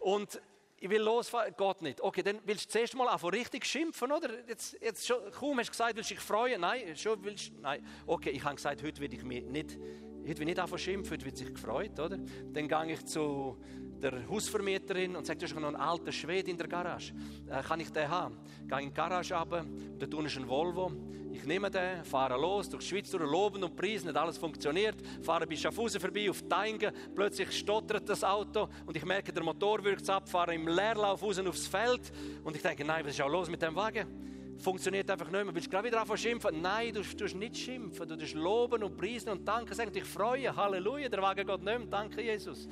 Und ich will losfahren, geht nicht. Okay, dann willst du zuerst mal einfach richtig schimpfen, oder? Jetzt, jetzt schon, kaum hast du gesagt, willst du dich freuen? Nein, schon willst Nein. Okay, ich habe gesagt, heute will ich mich nicht, heute will ich nicht einfach schimpfen, heute wird sich gefreut, oder? Dann gehe ich zu der Hausvermieterin und sagt, du hast noch einen alten Schwede in der Garage. Äh, kann ich den haben? Gehe in die Garage runter, da tun ist ein Volvo. Ich nehme den, fahre los, durch die Schweiz durch, loben und preisen, nicht alles funktioniert. Fahre bis Schaffhausen vorbei, auf Teinge, plötzlich stottert das Auto und ich merke, der Motor wirkt ab, fahre im Leerlauf raus aufs Feld und ich denke, nein, was ist auch los mit dem Wagen? funktioniert einfach nicht mehr. Willst du gerade wieder anfangen schimpfen? Nein, du tust nicht schimpfen. Du tust loben und preisen und danken, sagen, dich freuen. Halleluja, der Wagen geht nicht mehr. Danke, Jesus.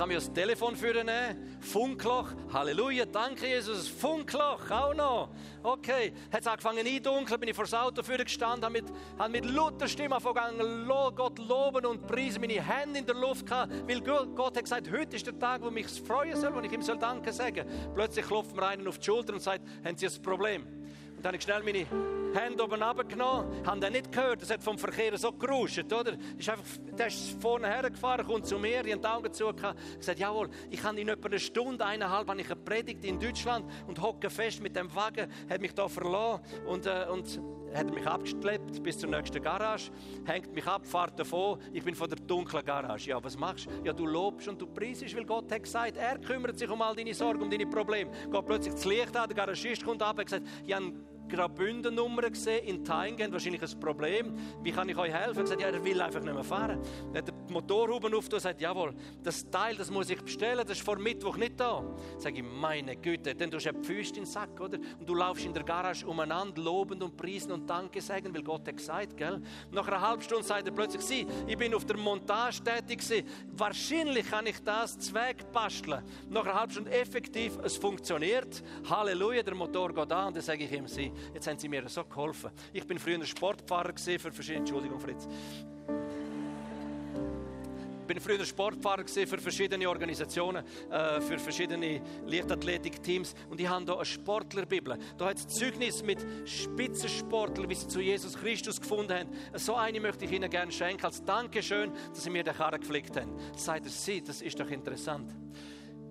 Kann mir das Telefon für nehmen, Funkloch, Halleluja, danke Jesus, Funkloch, auch noch. Okay, hat es angefangen eindunkeln, bin ich vor das Auto für gestanden, habe mit, habe mit lauter Stimme angefangen, Gott loben und preisen, meine Hände in der Luft gehabt, weil Gott hat gesagt, heute ist der Tag, wo mich freuen soll, wo ich ihm soll Danke sagen. Plötzlich klopft mir einer auf die Schulter und sagt, haben Sie ein Problem? Und dann habe ich schnell meine Hände oben runtergenommen, haben den nicht gehört, das hat vom Verkehr so geruscht, oder? Ist einfach, der ist vorne hergefahren, kommt zu mir, ich habe die Augen zugehört, gesagt, jawohl, ich habe in etwa eine Stunde, eineinhalb, habe ich eine Predigt in Deutschland und hocke fest mit dem Wagen, hat mich da verloren und, äh, und hat mich abgeschleppt bis zur nächsten Garage, hängt mich ab, fährt davon, ich bin von der dunklen Garage. Ja, was machst du? Ja, du lobst und du preisest, weil Gott hat gesagt, er kümmert sich um all deine Sorgen, um deine Probleme. Geht plötzlich das Licht an, der Garagist kommt ab, hat gesagt, ich habe Graubünden Nummer gesehen, in Thaingen, wahrscheinlich ein Problem. Wie kann ich euch helfen? Er gesagt, ja, er will einfach nicht mehr fahren. Dann hat die Motorhuben auf und sagt, jawohl, das Teil, das muss ich bestellen, das ist vor Mittwoch nicht da. Sage ich, meine Güte, dann tust du die Füße in den Sack, oder? Und du laufst in der Garage umeinander, lobend und preisen und Danke sagen, weil Gott hat gesagt, gell? Nach einer halben Stunde sagt er plötzlich, ich bin auf der Montage tätig gewesen. Wahrscheinlich kann ich das Zweig basteln. Nach einer halben Stunde effektiv, es funktioniert. Halleluja, der Motor geht an und dann sage ich ihm, sie, jetzt haben sie mir so geholfen. Ich bin früher Sportfahrer für verschiedene, Entschuldigung Fritz. Ich bin früher Sportfahrer für verschiedene Organisationen, äh, für verschiedene Leichtathletikteams und ich habe hier eine Sportlerbibel. Da hat es Zeugnis mit Spitzensportlern, wie sie zu Jesus Christus gefunden haben. So eine möchte ich Ihnen gerne schenken als Dankeschön, dass Sie mir den Karren geflickt haben. Seid ihr sie, das ist doch interessant.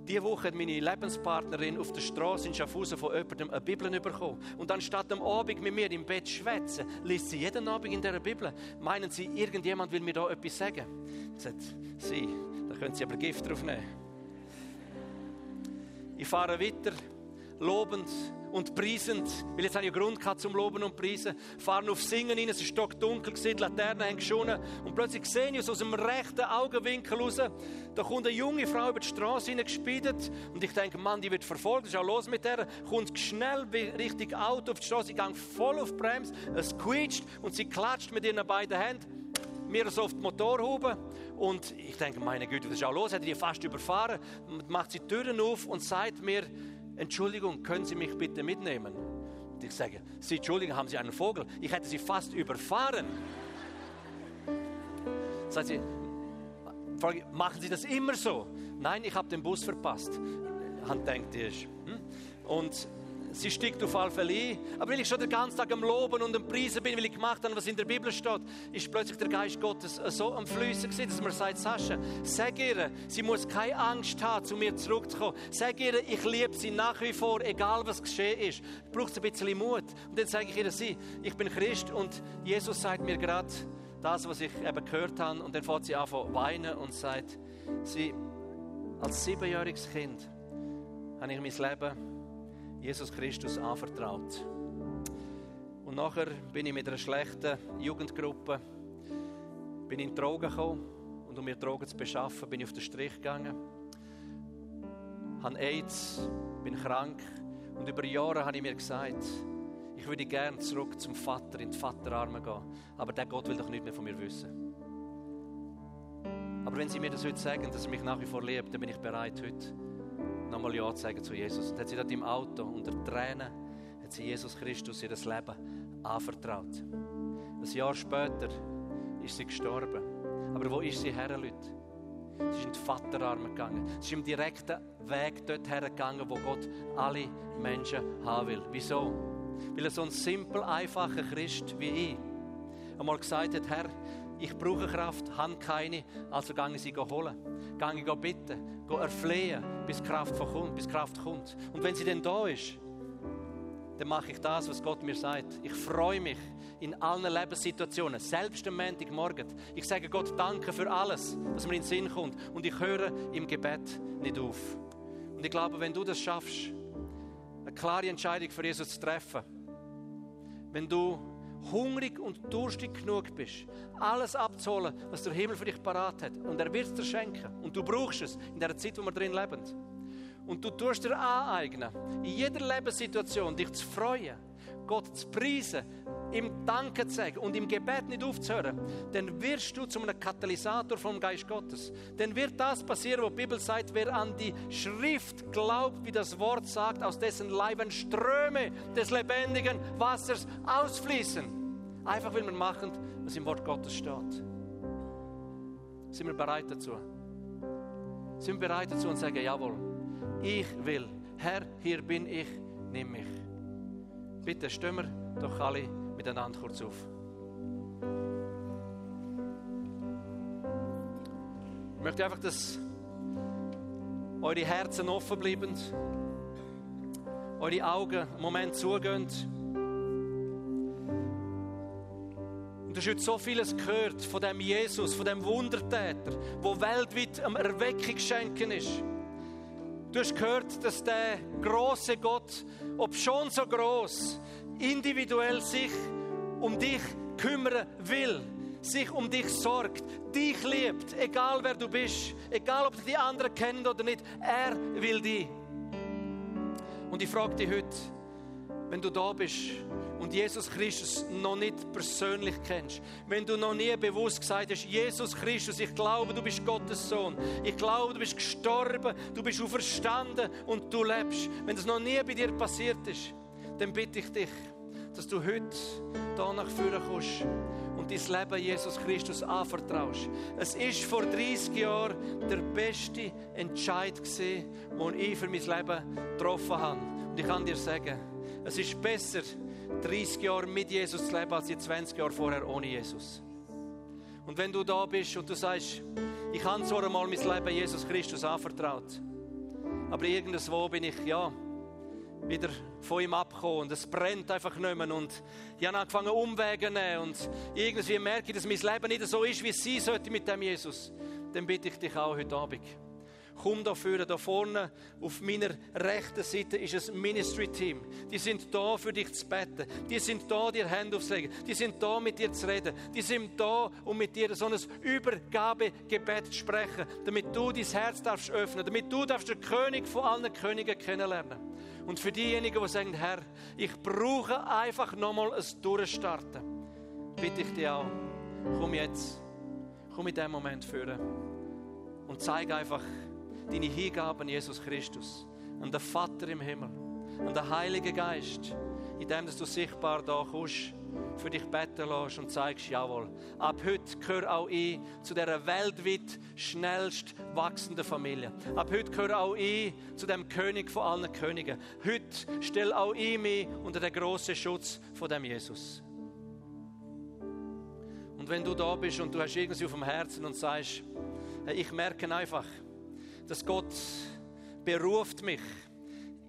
Diese Woche hat meine Lebenspartnerin auf der Straße in Schaffhausen von jemandem eine Bibel bekommen. Und anstatt am Abend mit mir im Bett zu schwätzen, liest sie jeden Abend in dieser Bibel. Meinen Sie, irgendjemand will mir da etwas sagen? Sagt sie, da können Sie aber Gift drauf nehmen. Ich fahre weiter, lobend und preisend, weil jetzt habe ich Grund gehabt zum Loben und Preisen, fahren auf Singen rein, es ist stockdunkel gewesen, die Laternen haben geschonen und plötzlich sehe ich aus dem rechten Augenwinkel raus, da kommt eine junge Frau über die Straße hineingespiedet und ich denke, Mann, die wird verfolgt, ist auch los mit der? Kommt schnell Richtung Auto auf die Straße, ich gehe voll auf die Bremse, es quietscht und sie klatscht mit ihren beiden Händen mir so auf die Motorhaube und ich denke, meine Güte, was ist auch los? Hat die fast überfahren? Macht sie die Türen auf und sagt mir, Entschuldigung, können Sie mich bitte mitnehmen? Und ich sage, Sie, Entschuldigung, haben Sie einen Vogel? Ich hätte Sie fast überfahren. Sagt sie, machen Sie das immer so? Nein, ich habe den Bus verpasst. Han denkt ich. Hm? Und sie steigt auf alle Fälle ein. Aber weil ich schon den ganzen Tag am Loben und am Preisen bin, weil ich gemacht habe, was in der Bibel steht, ist plötzlich der Geist Gottes so am Flüssen gewesen, dass man sagt, Sascha, sag ihr, sie muss keine Angst haben, zu mir zurückzukommen. Sag ihr, ich liebe sie nach wie vor, egal was geschehen ist. Braucht ein bisschen Mut. Und dann sage ich ihr, sie, ich bin Christ und Jesus sagt mir gerade das, was ich eben gehört habe. Und dann fährt sie an zu weinen und sagt, sie, als siebenjähriges Kind habe ich mein Leben Jesus Christus anvertraut. Und nachher bin ich mit einer schlechten Jugendgruppe bin in Drogen gekommen und um mir Drogen zu beschaffen, bin ich auf den Strich gegangen. Habe AIDS, bin krank und über Jahre habe ich mir gesagt, ich würde gerne zurück zum Vater, in die Vaterarme gehen. Aber der Gott will doch nicht mehr von mir wissen. Aber wenn Sie mir das heute sagen, dass er mich nach wie vor liebt, dann bin ich bereit, heute nochmal Ja zu sagen zu Jesus. Und hat sie dort im Auto unter Tränen hat sie Jesus Christus ihr Leben anvertraut. Ein Jahr später ist sie gestorben. Aber wo ist sie her, Leute? Sie ist in die Vaterarme gegangen. Sie ist im direkten Weg dort hergegangen, wo Gott alle Menschen haben will. Wieso? Weil er so ein simpel, einfacher Christ wie ich einmal gesagt hat, Herr, ich brauche Kraft, habe keine, also gehe ich sie holen. Gehe ich bitten, gehe erflehen, bis Kraft kommt, bis Kraft kommt. Und wenn sie dann da ist, dann mache ich das, was Gott mir sagt. Ich freue mich in allen Lebenssituationen, selbst am Montagmorgen. Ich sage Gott Danke für alles, was mir in den Sinn kommt. Und ich höre im Gebet nicht auf. Und ich glaube, wenn du das schaffst, eine klare Entscheidung für Jesus zu treffen, wenn du hungrig und durstig genug bist, alles abzuholen, was der Himmel für dich parat hat. Und er wird es dir schenken. Und du brauchst es in der Zeit, wo wir drin leben. Und du tust dir aneignen, in jeder Lebenssituation dich zu freuen, Gott zu preisen, ihm Danke zu sagen und im Gebet nicht aufzuhören, dann wirst du zu einem Katalysator vom Geist Gottes. Dann wird das passieren, was die Bibel sagt, wer an die Schrift glaubt, wie das Wort sagt, aus dessen Leiben Ströme des lebendigen Wassers ausfließen. Einfach weil wir machen, was im Wort Gottes steht. Sind wir bereit dazu? Sind wir bereit dazu und sagen, jawohl, ich will. Herr, hier bin ich, nimm mich. Bitte stehen wir doch alle miteinander kurz auf. Ich möchte einfach, dass eure Herzen offen bleiben, eure Augen einen Moment zugehen. Und du hast heute so vieles gehört von dem Jesus, von dem Wundertäter, wo weltweit am Erweckung schenken ist. Du hast gehört, dass der große Gott, ob schon so groß, individuell sich um dich kümmern will, sich um dich sorgt, dich liebt, egal wer du bist, egal ob die anderen kennen oder nicht, er will dich. Und ich frage dich heute, wenn du da bist und Jesus Christus noch nicht persönlich kennst, wenn du noch nie bewusst gesagt hast, Jesus Christus, ich glaube, du bist Gottes Sohn, ich glaube, du bist gestorben, du bist auferstanden und du lebst, wenn das noch nie bei dir passiert ist, dann bitte ich dich, dass du heute hier nach vorne kommst und dein Leben Jesus Christus anvertraust. Es ist vor 30 Jahren der beste Entscheid den ich für mein Leben getroffen habe. Und ich kann dir sagen, es ist besser, 30 Jahre mit Jesus zu leben, als die 20 Jahre vorher ohne Jesus. Und wenn du da bist und du sagst, ich habe zwar einmal mein Leben Jesus Christus anvertraut, aber irgendwo bin ich, ja, wieder von ihm abgekommen und es brennt einfach nicht mehr und ich habe angefangen Umwege zu nehmen und irgendwie merke ich, dass mein Leben nicht so ist, wie es sein sollte mit dem Jesus. Dann bitte ich dich auch heute Abend Komm da vorne, da vorne auf meiner rechten Seite ist ein Ministry-Team. Die sind da für dich zu beten. Die sind da, dir Hände aufzulegen. Die sind da, mit dir zu reden. Die sind da, um mit dir so ein Übergabegebet zu sprechen, damit du dein Herz darfst öffnen, damit du darfst den König von allen Königen kennenlernen. Und für diejenigen, die sagen, Herr, ich brauche einfach nochmal ein Durchstarten, bitte ich dich auch, komm jetzt, komm in diesem Moment führen und zeig einfach, deine Hingabe an Jesus Christus, an den Vater im Himmel, an den Heiligen Geist, indem du sichtbar da kommst, für dich beten lässt und zeigst, jawohl, ab heute gehöre auch ich zu dieser weltweit schnellst wachsenden Familie. Ab heute gehöre auch ich zu dem König von allen Königen. Heute stelle auch ich mich unter den grossen Schutz von dem Jesus. Und wenn du da bist und du hast irgendwie auf dem Herzen und sagst, ich merke einfach, dass Gott beruft mich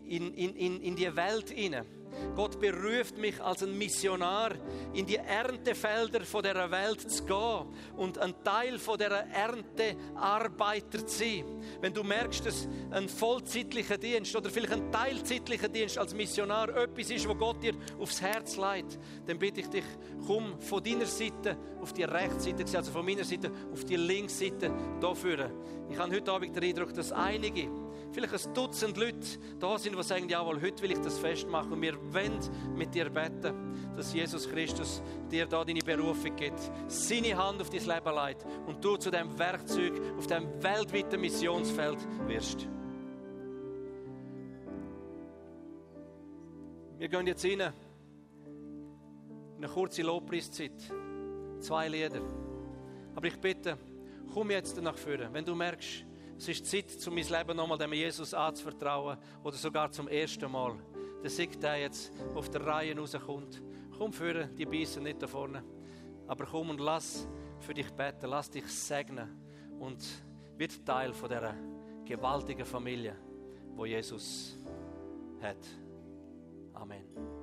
in, in, in, in die Welt hinein. Gott beruft mich als ein Missionar in die Erntefelder von der Welt zu gehen und ein Teil von der Erntearbeiter zu sein. Wenn du merkst, dass ein vollzeitlicher Dienst oder vielleicht ein teilzeitlicher Dienst als Missionar etwas ist, wo Gott dir aufs Herz leitet, dann bitte ich dich, komm von deiner Seite auf die Rechtsseite, also von meiner Seite auf die Linksseite führen. Ich habe heute Abend den Eindruck, dass einige, vielleicht ein Dutzend Leute da sind, die sagen, jawohl, heute will ich das festmachen und wir wollen mit dir beten, dass Jesus Christus dir da deine Berufung gibt, seine Hand auf dein Leben leitet und du zu dem Werkzeug auf dem weltweiten Missionsfeld wirst. Wir gehen jetzt rein in eine kurze Lobpreiszeit. Zwei Lieder. Aber ich bitte, komm jetzt danach führen. Wenn du merkst, es ist Zeit, um mein Leben nochmal dem Jesus anzuvertrauen oder sogar zum ersten Mal, dann sieht der jetzt auf der Reihe rauskommt. Komm führen, die beißen nicht da vorne. Aber komm und lass für dich beten, lass dich segnen und wird Teil von dieser gewaltigen Familie, wo Jesus hat. Amen.